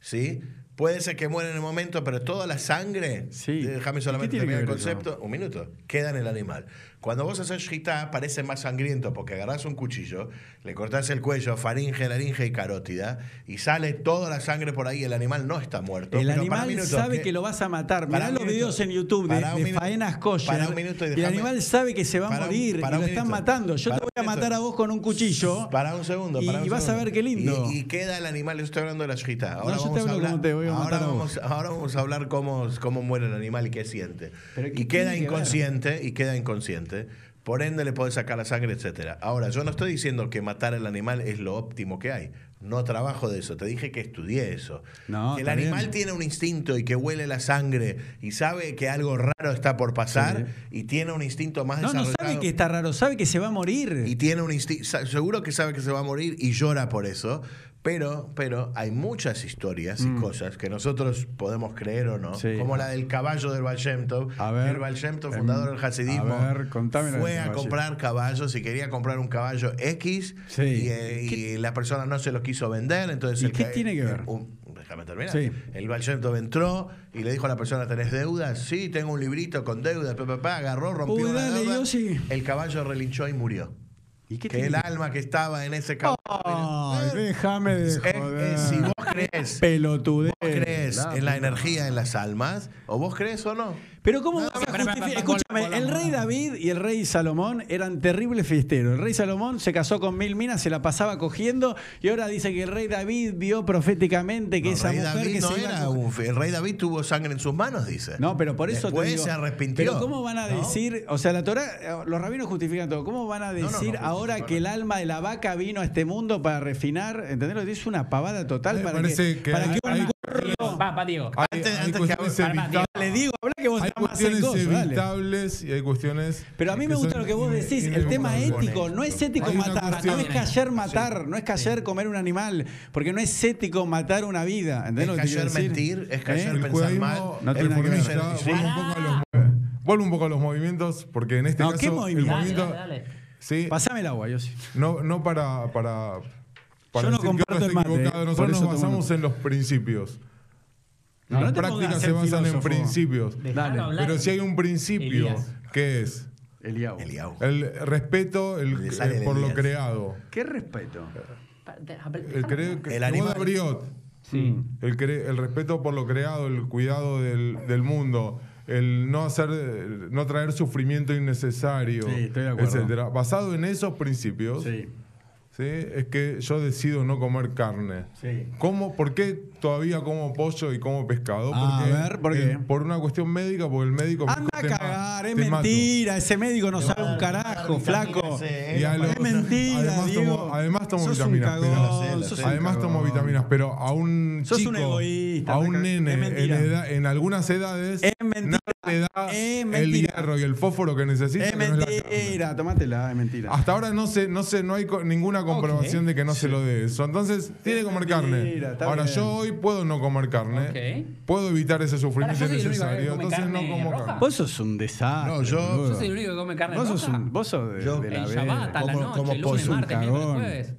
¿sí? Puede ser que muera en el momento, pero toda la sangre, Sí. déjame ¿Y solamente terminar el eso? concepto, un minuto, queda en el animal. Cuando vos haces shita, parece más sangriento porque agarrás un cuchillo, le cortás el cuello, faringe, laringe y carótida, y sale toda la sangre por ahí. El animal no está muerto. El pero animal sabe que lo vas a matar. Mirá los minuto. videos en YouTube de, de minuto. faenas kosher. Minuto y y el animal sabe que se va a morir para y lo están matando. Yo te voy a matar a vos con un cuchillo. Para un segundo. Y- para un y vas a ver qué lindo. Y, y queda el animal, yo estoy hablando de la shita. Ahora vamos a hablar, como te voy a ahora matar a vamos, vos. ahora vamos a hablar cómo, cómo muere el animal y qué siente. Pero ¿qué y queda ver? inconsciente, y queda inconsciente. Por ende le podés sacar la sangre, etcétera. Ahora, yo no estoy diciendo que matar al animal es lo óptimo que hay. No trabajo de eso. Te dije que estudié eso. No, el animal tiene un instinto y que huele la sangre y sabe que algo raro está por pasar y tiene un instinto más No, no desarrollado. sabe que está raro, sabe que se va a morir. Y tiene un instinto, seguro que sabe que se va a morir y llora por eso, pero, pero hay muchas historias y cosas que nosotros podemos creer o no, Mm. Sí. como la del caballo del Baal Shem Tov. A ver, el Baal Shem Tov, em, fundador del Hasidismo, a ver, fue a comprar caballos y quería comprar un caballo X Sí. y, eh, y la persona no se lo quiso vender, entonces ¿Y el qué tiene que ver? un- déjame terminar. Sí. El Baal Shem Tov entró y le dijo a la persona, ¿tenés deudas? Sí, tengo un librito con deudas, pa, pa, pa, agarró, rompió Uy, dale, deuda. El caballo relinchó y murió. ¿Y qué Que tiene el alma que estaba en ese. Ay, déjame de Es- es- joder. si vos crees, Pelotudez. vos crees en la energía en las almas, o vos crees o no. Pero ¿cómo No, vas a pero, justificar? pero, Escúchame, el rey. David y el rey Salomón eran terribles fiesteros. El rey Salomón se casó con mil minas, se la pasaba cogiendo y ahora dice que el rey David vio proféticamente que No, esa el rey mujer David que no se iba a era un fe- El rey David tuvo sangre en sus manos, dice. No, pero por eso Después te digo, se arrepintió. Pero ¿cómo van a ¿no? decir, o sea, la Torah, los rabinos justifican todo, ¿cómo van a no, no decir ahora que el alma de la vaca vino a este mundo para refinar? ¿Entendés? Es una pavada total Me para parece que, que para hay- que un gordo- Va, va, Diego. Hay, Antes- hay antes que hable- evitables. le digo, habla que vos Hay estás más cuestiones dale. evitables y hay cuestiones. Pero a mí me gusta lo que vos decís, el tema ético, no es ético matar, no es cayer matar, no es cayer comer un animal, porque no es ético matar una vida. ¿entendés Es cayer mentir, es ¿Eh? cayer El pensar mal. No tiene que ver. vuelvo, un poco a los, movimientos, porque en este No, caso. ¿qué el movimiento? Dale, movimiento. dale, dale. Sí, Pasame el agua, yo sí. no, no para. para para Yo no decir que comparto el mate, equivocado. por Nosotros eso nos basamos en los principios. No, Las prácticas se basan en principios. Dale. Pero si hay un principio, Elías. ¿qué es? El respeto el- sale eh, el por lo creado. Qué respeto. De- El, cre- El que- animal. Briot. Sí. El, cre- el respeto por lo creado, el cuidado del, del mundo, el no hacer, no traer sufrimiento innecesario, Sí, estoy de acuerdo. etcétera. Basado en esos principios, Sí. ¿Sí? es que yo decido no comer carne. Sí. ¿Cómo, ¿Por qué todavía como pollo y como pescado? Ah, a ver, ¿por qué? eh, por una cuestión médica, porque el médico Anda a "Te ma- cagar, es te mato". mentira. Ese médico no sabe un carajo, flaco. Sí, los- Es mentira, además Diego. tomo, además tomo Sos un vitaminas. pero- un además tomo cagón. vitaminas, pero a un Sos chico, un egoísta, a un nene en, mentira. edad- en algunas edades, Es mentira, nada le da es el mentira. hierro y el fósforo que necesita. Es que no mentira, tomátela, es mentira. Hasta ahora no sé, no sé, no hay co- ninguna comprobación de que no se lo dé eso. Entonces, tiene que comer mentira, carne. Ahora, yo hoy puedo no comer carne. Ok. Puedo evitar ese sufrimiento Ahora, innecesario. Entonces no como roja. carne. Vos sos un desastre. No, yo-. Yo soy el único que come carne Vos sos, un, vos sos de, Yo- de la El verga. Shabbat, a la Como- noche, como el lunes, martes, miércoles, jueves.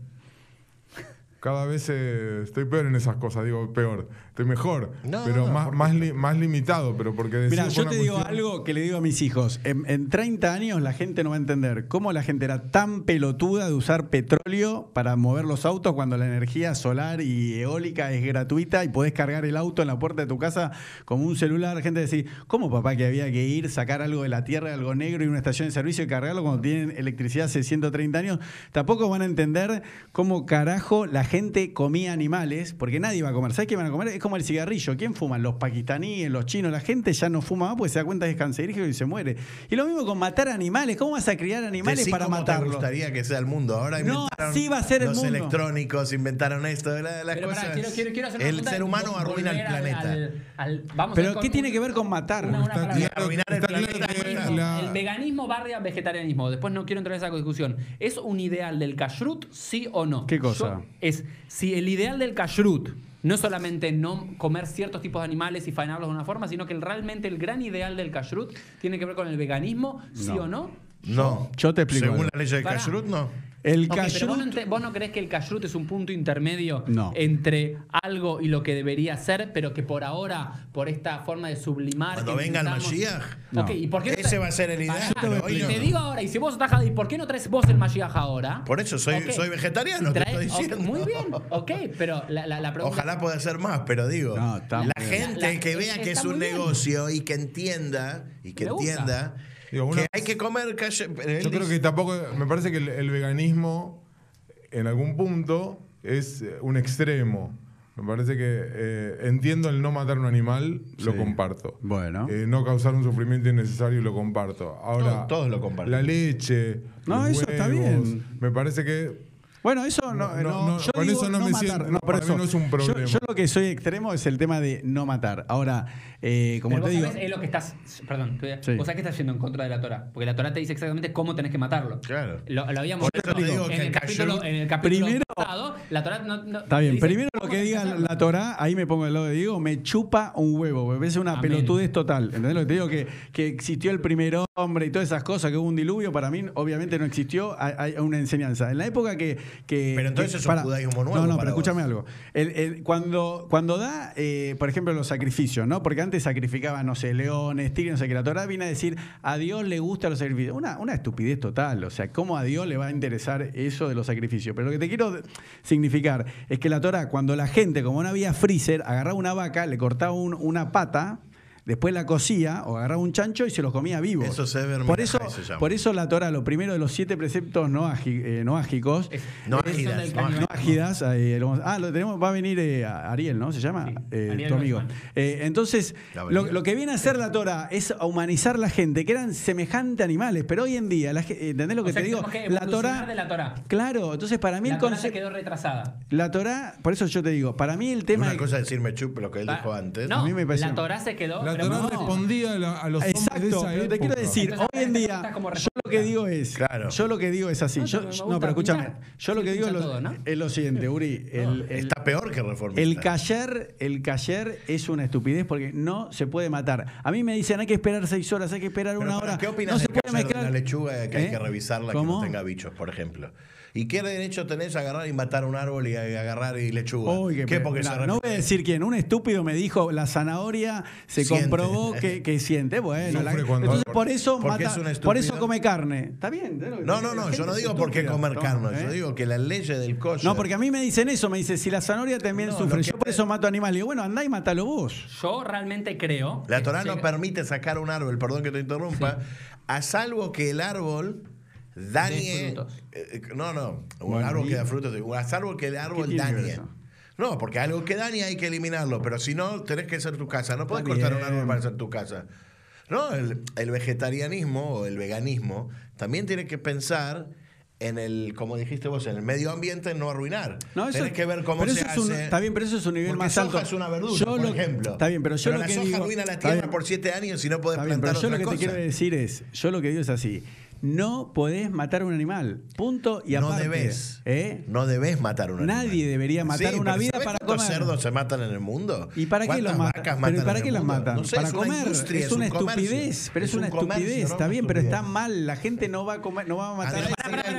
Cada vez eh, estoy peor en esas cosas, digo peor. Estoy mejor, No, pero no, más, más, li- más limitado, pero porque Mira, yo te digo cuestión- algo que le digo a mis hijos. En, en 30 años la gente no va a entender cómo la gente era tan pelotuda de usar petróleo para mover los autos cuando la energía solar y eólica es gratuita y podés cargar el auto en la puerta de tu casa como un celular. Gente decir, ¿cómo papá que había que ir, sacar algo de la tierra, algo negro y una estación de servicio y cargarlo cuando tienen electricidad hace 130 años? Tampoco van a entender cómo carajo la gente comía animales, porque nadie va a comer. ¿Sabes qué van a comer? Es como el cigarrillo. ¿Quién fuman? Los pakistaníes, los chinos. La gente ya no fuma más porque se da cuenta que es cancerígeno y se muere. Y lo mismo con matar animales. ¿Cómo vas a criar animales Decí para cómo matarlos? te gustaría que sea el mundo? Ahora No, así va a ser el los mundo. electrónicos, inventaron esto, la- las Pero pará, cosas. quiero, quiero, quiero hacer una el ser humano arruina el planeta. al- al- vamos a Pero ¿qué tiene que ver con matar? Una, una Está palabra. claro- Arruinar el está planeta. la- El veganismo barra vegetarianismo. Después no quiero entrar en esa discusión. ¿Es un ideal del kashrut, sí o no? ¿Qué cosa? Yo- es si el ideal del kashrut no es solamente no comer ciertos tipos de animales y faenarlos de una forma, sino que el- realmente el gran ideal del kashrut tiene que ver con el veganismo, sí No. o no. No. Yo te explico Según la ley de Pará. Kashrut, no. El Ok, pero kashrut- vos no, ente- vos no crees que el kashrut es un punto intermedio No. entre algo y lo que debería ser, pero que por ahora, por esta forma de sublimar. Cuando venga el Mashiach. No. Ok, ¿y por qué Ese va a ser el ideal, hoy te digo ahora, y si vos estás ¿y por qué no traes vos el Mashiach ahora? Por eso soy- vegetariano, te estoy diciendo. muy bien, ok, pero la, la, la pregunta. Ojalá pueda ser más, pero digo, la bien. gente La- la- que vea que es un negocio y que entienda y que entienda Digo, una- que hay que comer calle. Yo creo que tampoco, me parece que el, el veganismo en algún punto es un extremo. Me parece que eh, entiendo el no matar un animal, lo Sí. comparto. Bueno. Eh, no causar un sufrimiento innecesario, lo comparto. Ahora, Todos- todos lo comparten. La leche, No, los eso está bien. Me parece que Bueno, eso no, No, no, no, yo con digo eso no me matar, siento- no, por para mí eso. no es un problema. Yo, lo que soy extremo es el tema de no matar. Ahora, eh, como Pero te vos digo, sabés, es lo que estás. Perdón, te voy a- Sí. vos sabés que estás yendo en contra de la Torah. Porque la Torah te dice exactamente cómo tenés que matarlo. Claro. Lo, lo habíamos Por eso te visto digo en, que el el capítulo, en el capítulo Primero- pasado. La Torah no, no- Está bien, dice primero lo que diga la Torah, ahí me pongo del lado de Diego, me chupa un huevo, me parece una Amén. pelotudez total. ¿Entendés lo que te digo? Que, que existió el primer hombre y todas esas cosas, que hubo un diluvio, para mí obviamente no existió, hay, hay una enseñanza. En la época que... que Pero entonces que- es un judaísmo nuevo No, no, pero escúchame algo. El- el- cuando, cuando da, eh, por ejemplo, los sacrificios, ¿no? Porque antes sacrificaban, no sé, leones, tigres, no sé qué. La Torah viene a decir, a Dios le gustan los sacrificios. Una, una estupidez total. O sea, ¿cómo a Dios le va a interesar eso de los sacrificios? Pero lo que te quiero significar es que la Torah, cuando la gente, como no había freezer, agarraba una vaca, le cortaba un- una pata. Después la cocía o agarraba un chancho y se los comía vivos. Eso es Eber por eso, se llama. por eso la Torah, lo primero de los siete preceptos noági- eh, noágicos, Es- No ágidas, no ágidas, eh, lo ah, lo tenemos, va a venir eh, Ariel, ¿no? ¿Se llama? Sí, Eh, tu amigo. Eh, entonces, lo, que viene a hacer la Torah es a humanizar la gente, que eran semejantes animales, pero hoy en día, la, ¿entendés lo O que sea, te digo? que La Torah. de la Torah. Claro, entonces para mí La el Torah se concepto. quedó retrasada. La Torah, por eso yo te digo, para mí el tema. Una cosa es decirme chup, lo que él dijo antes. No, A mí me pareció- la Torah se quedó. la pero Torah no. respondía a, la- a los hombres de Exacto, esa pero te época. quiero decir, Entonces, hoy en día, yo lo que digo es, Claro. yo lo que digo es así, No, yo, pero no, escúchame, yo lo que digo es lo, todo, ¿no? es lo siguiente, Uri, el, el- Está peor que reformista. El cayer, el cayer es una estupidez porque no se puede matar. A mí me dicen hay que esperar seis horas, hay que esperar Pero una hora. ¿Qué opinas no se del puede cayer de la lechuga que hay ¿Eh? que revisarla que ¿Cómo? no tenga bichos, por ejemplo? ¿Y qué derecho tenés a agarrar y matar un árbol y a- agarrar y lechuga? Uy, qué Porque no, no voy a decir quién. Un estúpido me dijo la zanahoria se Siente. comprobó [laughs] que, que siente. Bueno, la- entonces por eso mata- es por eso come carne. Está bien. ¿entendés lo que No, no, no, yo no digo por qué comer Toma, carne, ¿eh? yo digo que las leyes del kosher... No, porque a mí me dicen eso, me dice, si la zanahoria también No, sufre, yo por eso mato animales. Digo, bueno, andá y matalo vos. Yo realmente creo. La Torah no llega- permite sacar un árbol, perdón que te interrumpa, a salvo que el árbol dañe. frutos. eh, eh, no, no. Un Bueno, árbol que da frutos. Un árbol que el árbol dañe. No, porque algo que daña hay que eliminarlo. Pero si no, tenés que hacer tu casa. No podés Está cortar un árbol para hacer tu casa. No, el, el vegetarianismo o el veganismo también tiene que pensar en el, como dijiste vos, en el medio ambiente, en no arruinar. No, eso, Tenés que ver cómo pero se eso es un- hace. está bien, pero eso es un nivel más soja alto. es una verdura, Yo por lo- ejemplo. Está bien, pero yo Pero lo la que soja digo. arruina la tierra bien. por siete años y no podés Está bien, plantar pero yo lo que te quiero decir es, yo lo que digo es así, no podés matar a un animal, punto y no aparte. debes. ¿eh? No debes matar un animal. Nadie debería matar Sí, una pero vida ¿sabés para cuántos comer? cerdos se matan en el mundo? ¿Y para qué ¿Cuántas los matan? Pero ¿y matan para qué el mundo? matan? No sé, para es una comer. es una un comercio. estupidez, pero es, un una estupidez, ¿no? está bien, pero está mal. La gente no va a comer, no va a matar. A-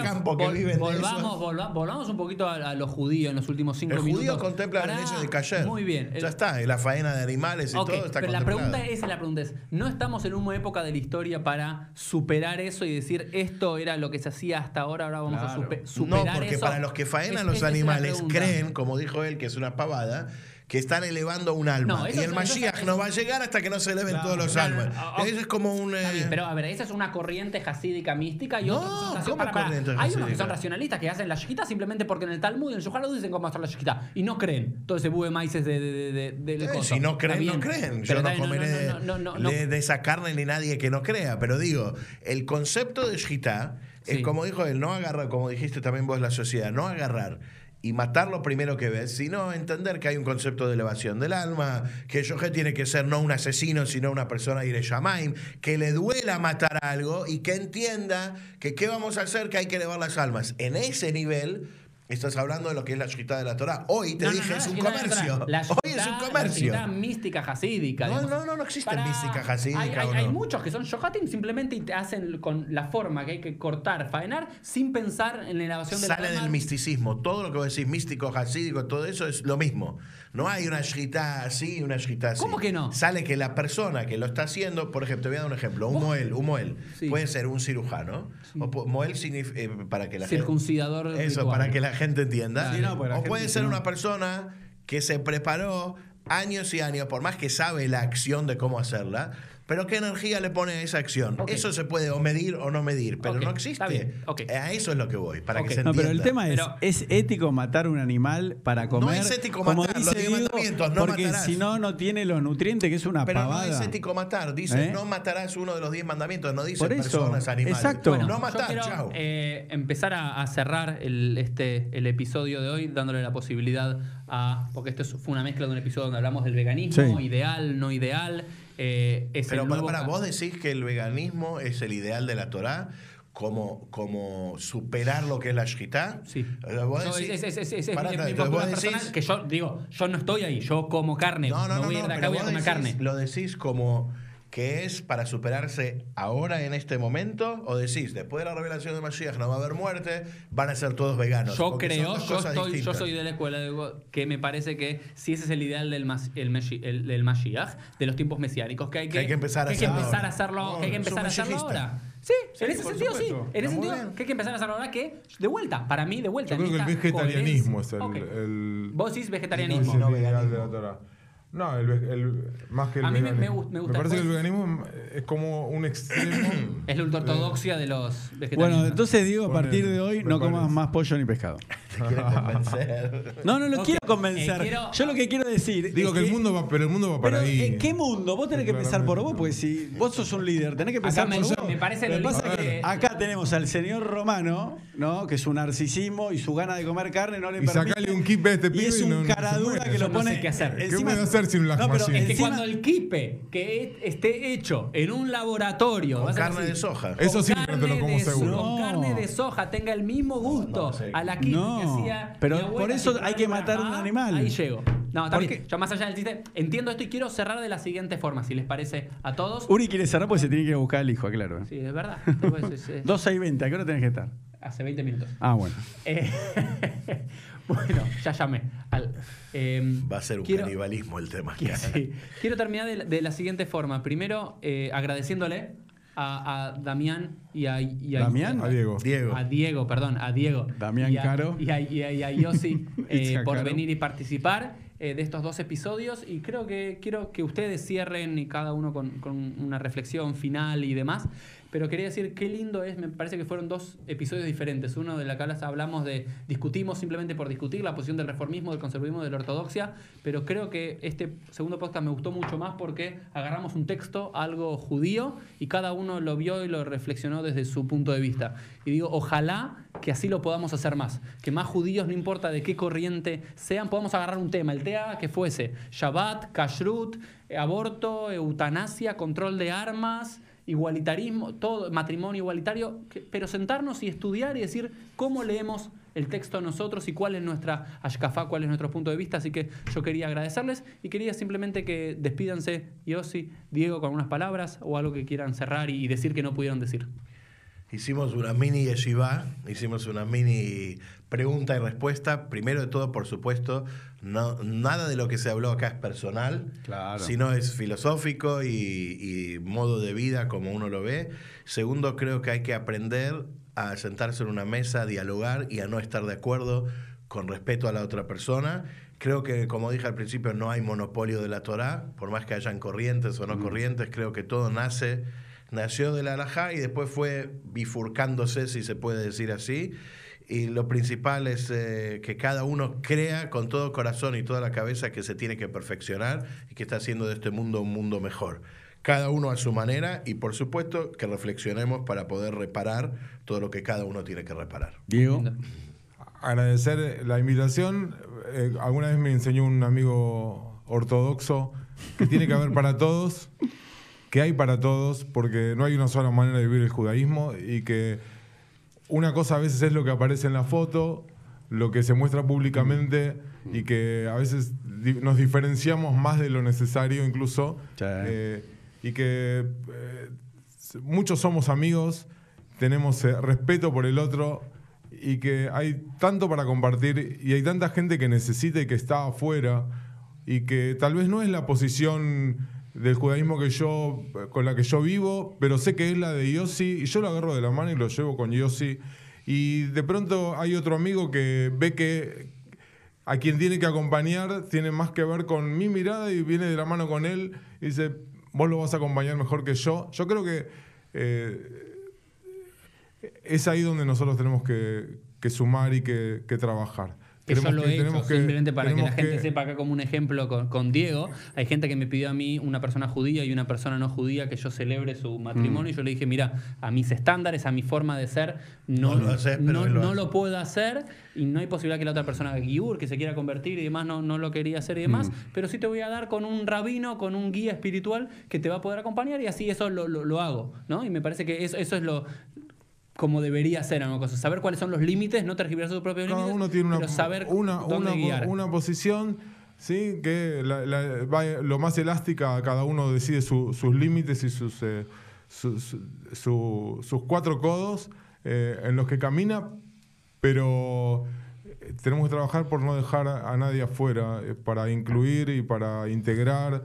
campo que viven de volvamos, volvamos un poquito a, a los judíos en los últimos cinco El minutos. judío contempla Pará, las leyes de Cayer. Muy bien. Ya está, y la faena de animales y todo está pero la pregunta es, la pregunta es, ¿no estamos en una época de la historia para superar eso y decir esto era lo que se hacía hasta ahora, ahora vamos a Claro. supe- No, superar porque eso? para los que faenan es- los animales creen, como dijo él, que es una pavada, que están elevando un alma. No, y el Mashiach no va a llegar hasta que no se eleven todos los almas. no, ah, Eso es como un... Eh, pero a ver, esa es una corriente jasídica mística y No, otros que son racio- ¿cómo para, para. corriente Hay unos que son racionalistas que hacen la shkita simplemente porque en el Talmud y en el Aruch dicen cómo hacer la shkita y no creen todo ese maíces de, de, de, de- coso. si no creen, no creen. pero Yo no comeré no, de, de esa carne ni nadie que no crea. Pero digo, el concepto de Shita es Sí. como dijo él, no agarrar, como dijiste también vos la sociedad, no agarrar y matar lo primero que ves, sino entender que hay un concepto de elevación del alma, que Yoje tiene que ser no un asesino, sino una persona de Shamaim, que le duela matar algo y que entienda que qué vamos a hacer, que hay que elevar las almas. En ese nivel, estás hablando de lo que es la Shita de la Torah. Hoy te No, dije, no, es un shkita la comercio. Hoy es un shkita- comercio. La shkita mística jasídica. No, no, no, no existe Para- mística jasídica, Hay, muchos que son shohatim simplemente y te hacen con la forma que hay que cortar, faenar, sin pensar en la elevación del Sale del misticismo. Todo lo que vos decís, místico, hasídico, todo eso es lo mismo. No hay una shita así y una shita así. ¿Cómo que no? Sale que la persona que lo está haciendo, por ejemplo, te voy a dar un ejemplo. Un Vos- moel, un moel. Sí. Puede ser un cirujano. O po- moel significa, eh, para que la gente... Circuncidador Eso, ritual. para que la gente entienda. Sí, no, porque la o gente puede ser una persona que se preparó años y años, por más que sabe la acción de cómo hacerla, pero qué energía le pone a esa acción. Eso se puede o medir o no medir, pero no está existe. bien. A eso es lo que voy, para que se No, entienda. pero el tema es, Pero- ¿es ético matar un animal para comer? es ético Como matar, los dice diez Diego, mandamientos, no porque matarás. si no, no tiene los nutrientes, que es una Pero pavada. no es ético matar. Dice, ¿Eh? no matarás uno de los diez mandamientos. No dice Por eso, personas, animales. exacto. Bueno, no yo matar, quiero, chao. eh, empezar a, a cerrar el, este, el episodio de hoy dándole la posibilidad a. Porque esto es- fue una mezcla de un episodio donde hablamos del veganismo, Sí. ideal, no ideal. Eh, es Pero el para, nuevo para, vos decís que el veganismo es el ideal de la Torá como, como superar lo que es la shkita. Sí. Que yo digo, yo no estoy ahí, yo como carne, No, no, no, voy a ir no, de acá voy a vos comer decís- carne. ¿Lo decís como que es para superarse ahora en este momento? ¿O decís, después de la revelación de Mashiach no va a haber muerte, van a ser todos veganos? Yo Porque creo, yo, estoy, yo soy de la escuela de- que me parece que si ese es el ideal del, mas- el, Meshi- el- del Mashiach, de los tiempos mesiánicos, que hay que, Que hay que empezar a que hay que hacerlo empezar a ahora. hacerlo, No, que hay que empezar a hacerlo ahora. Sí, en ese sentido sí. En ese sentido bien. que hay que empezar a hacerlo ahora que, de vuelta, para mí, de vuelta. Yo creo que el vegetarianismo es el, coherencia. Ok. el- Vos decís no vegetarianismo. No, el ideal de veganismo. la Torah. No, el, el- más que el A mí me- me veganismo. gust- me gusta. parece que el veganismo es como un extremo. [clears throat] Es la ultraortodoxia de los vegetarianos. Bueno, entonces digo, a partir de hoy no comas más pollo ni pescado. Te convencer. No, no lo quiero eh, convencer. quiero- Yo lo que quiero decir. Digo es que el mundo va, pero el mundo va para Pero, ahí. ¿en qué mundo? Vos tenés que pensar por vos, porque si vos sos un líder, tenés que pensar Acá me- por vos. me parece Lo pasa que acá tenemos al señor Romano, ¿no? Que es un narcisismo y su gana de comer carne no le Y permite. sacale un kip a este Y pibe es y un no- caradura que lo no sé pone. qué hacer. ¿Qué ¿Qué voy a hacer sin un No, pero? Es que encima- cuando el kipe que es- esté hecho en un laboratorio Con a carne de soja. con Eso sí no te lo carne como seguro. Con No. carne de soja tenga el mismo gusto no a la kipe que No, hacía. pero por eso hay que matar un acá, animal. Ahí llego. No, está ¿Por bien. qué? Yo más allá del chiste, entiendo esto y quiero cerrar de la siguiente forma, si les parece a todos. Uri quiere cerrar porque se tiene que a buscar al hijo, claro. Sí, es verdad. Después [laughs] es- es- 2 y 20, ¿a qué hora tenés que estar? Hace 20 minutos. Ah, bueno. Eh, [laughs] bueno, ya llamé. Al, eh, Va a ser un quiero- canibalismo el tema. Quiero, sí. Quiero terminar de, la- de la siguiente forma. Primero, eh, agradeciéndole a, a Damián y a, y a- ¿Damián? A Diego. Diego. a Diego, perdón, a Diego. Damián y a, Caro. Y a, y a- y a Yossi [laughs] eh, Itzhak por Caro. venir y participar eh, de estos dos episodios. Y creo que quiero que ustedes cierren y cada uno con, con una reflexión final y demás. Pero quería decir qué lindo es, me parece que fueron dos episodios diferentes. Uno de la que hablamos de discutimos simplemente por discutir la posición del reformismo, del conservadurismo, de la ortodoxia, pero creo que este segundo podcast me gustó mucho más porque agarramos un texto, algo judío, y cada uno lo vio y lo reflexionó desde su punto de vista. Y digo, ojalá que así lo podamos hacer más, que más judíos, no importa de qué corriente sean, podamos agarrar un tema, el tema que fuese Shabbat, Kashrut, eh, aborto, eutanasia, control de armas, igualitarismo, todo, matrimonio igualitario, pero sentarnos y estudiar y decir cómo leemos el texto nosotros y cuál es nuestra ashkafá, cuál es nuestro punto de vista. Así que yo quería agradecerles y quería simplemente que despídanse, Yossi, Diego, con unas palabras o algo que quieran cerrar y, y decir que no pudieron decir. Hicimos una mini yeshiva, hicimos una mini pregunta y respuesta. Primero de todo, por supuesto, no, nada de lo que se habló acá es personal, Claro. sino es filosófico y, y modo de vida como uno lo ve. Segundo, creo que hay que aprender a sentarse en una mesa, a dialogar y a no estar de acuerdo con respeto a la otra persona. Creo que, como dije al principio, no hay monopolio de la Torá, por más que hayan corrientes o no corrientes, creo que todo nace, nació de la halajá y después fue bifurcándose, si se puede decir así. Y lo principal es eh, que cada uno crea con todo corazón y toda la cabeza que se tiene que perfeccionar y que está haciendo de este mundo un mundo mejor. Cada uno a su manera y por supuesto que reflexionemos para poder reparar todo lo que cada uno tiene que reparar. Diego. agradecer la invitación. Eh, alguna vez me enseñó un amigo ortodoxo que tiene que haber para todos, que hay para todos, porque no hay una sola manera de vivir el judaísmo y que una cosa a veces es lo que aparece en la foto, lo que se muestra públicamente y que a veces nos diferenciamos más de lo necesario incluso eh, y que eh, muchos somos amigos, tenemos eh, respeto por el otro y que hay tanto para compartir y hay tanta gente que necesita y que está afuera y que tal vez no es la posición del judaísmo que yo con la que yo vivo, pero sé que es la de Yossi y yo lo agarro de la mano y lo llevo con Yossi y de pronto hay otro amigo que ve que a quien tiene que acompañar tiene más que ver con mi mirada y viene de la mano con él y dice, vos lo vas a acompañar mejor que yo. Yo creo que eh, es ahí donde nosotros tenemos que, sumar y que trabajar. Que yo lo he hecho, simplemente para que la gente que- sepa acá como un ejemplo con, con Diego. Hay gente que me pidió a mí, una persona judía y una persona no judía, que yo celebre su matrimonio. Y yo le dije, mira, a mis estándares, a mi forma de ser, no, No lo no, no puedo hacer. Y no hay posibilidad que la otra persona, Giur, que se quiera convertir y demás, no, no lo quería hacer y demás. Pero sí te voy a dar con un rabino, con un guía espiritual que te va a poder acompañar y así eso lo, lo- lo hago. ¿no? Y me parece que eso, eso es lo como debería ser una cosa, saber cuáles son los límites, no tergiversar sus propios cada límites, uno tiene una, pero saber una, dónde una, guiar. una posición, ¿sí? que la- la- va lo más elástica, cada uno decide su- sus límites y sus, eh, su- su- su- sus cuatro codos eh, en los que camina, pero tenemos que trabajar por no dejar a, nadie afuera, eh, para incluir y para integrar.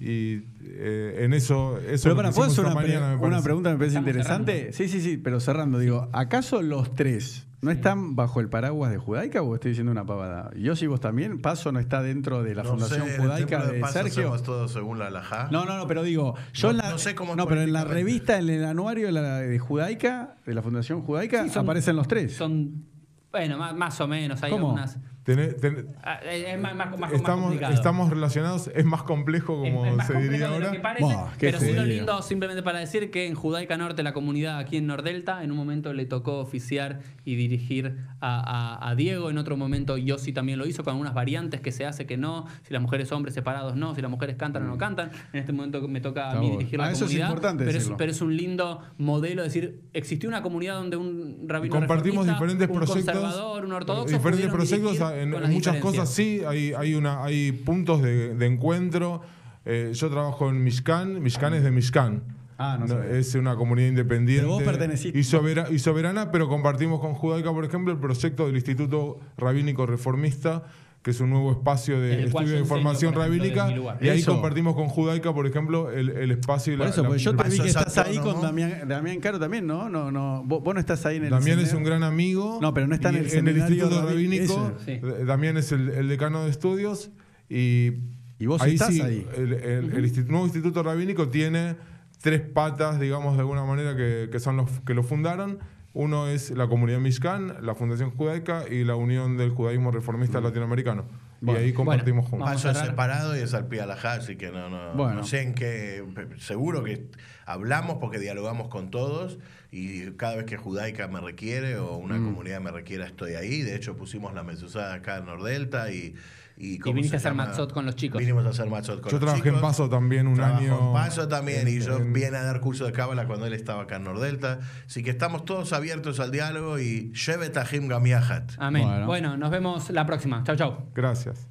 Y eh, en eso, eso Pero para, que ¿puedo hicimos hacer una, pre- una pregunta que me parece Estamos interesante? Sí, sí, sí, pero cerrando, digo, ¿acaso los tres no están bajo el paraguas de Judaica o estoy diciendo una pavada? Yo si vos también, Paso no está dentro de la No Fundación sé, en el Judaica de Paso Sergio. hacemos todo según la halajá. No, no, no, pero digo, yo No- en la, no sé cómo es no, pero en la revista, en el anuario de, la, de Judaica, de la Fundación Judaica, Sí, son- aparecen los tres. Son, bueno, más, más o menos, hay ¿Cómo? algunas... Ten- ah, Es más, más- estamos, complicado. estamos relacionados, es más complejo como Es- es más se complejo diría ahora. que parece, Buah, qué pero sí lo lindo, simplemente para decir que en Judaica Norte, la comunidad aquí en Nordelta, en un momento le tocó oficiar y dirigir a, a- a Diego, en otro momento Yossi también lo hizo, con algunas variantes que se hace que no, si las mujeres hombres separados no, si las mujeres cantan o no cantan. En este momento me toca a mí dirigir la Ah, eso es comunidad. importante pero, es, pero es un lindo modelo, es decir, existió una comunidad donde un rabino compartimos diferentes un proyectos conservador, un ortodoxo, diferentes proyectos en, muchas cosas sí hay hay una hay puntos de, de encuentro. Eh, yo trabajo en Mishkan Mishkan es de Mishkan. Ah, no sabía. es una comunidad independiente. Vos perteneciste- y, sobera- y soberana pero compartimos con Judaica por ejemplo el proyecto del Instituto Rabínico Reformista que es un nuevo espacio En de el estudio de formación por lugar. y ahí Eso. compartimos con Judaica por ejemplo el, el espacio y Por la, eso, la- porque yo te vi que es estás ahí con Damián, Damián Caro también, ¿no? no, no vos, vos no estás ahí en el Damián es un gran amigo. No, pero no está en el seminario Instituto rabi- Rabínico. ese. eh, Damián es el, el decano de estudios. Y, Y vos estás sí, ahí. El, el- el institu- nuevo Instituto Rabínico tiene tres patas, digamos, de alguna manera, que, que son los que lo fundaron. Uno es la comunidad Mishkan, la Fundación Judaica y la Unión del Judaísmo Reformista Latinoamericano. y ahí compartimos juntos. Paso separado y es al pie a la ja, así que no, no, Bueno. no sé en qué. Seguro que hablamos porque dialogamos con todos y cada vez que Judaica me requiere o una Mm. comunidad me requiera, estoy ahí. De hecho, pusimos la mezuzada acá en Nordelta y. Y, ¿cómo viniste a hacer matzot con los chicos. Vinimos a hacer matzot con Yo los trabajé chicos. en Paso también un año. en Paso también y yo en- vine a dar curso de cábala cuando él estaba acá en Nordelta. Así que estamos todos abiertos al diálogo y Shevet Ahim Gamiahat. Amén. Bueno. Bueno, nos vemos la próxima. Chau, chau. Gracias.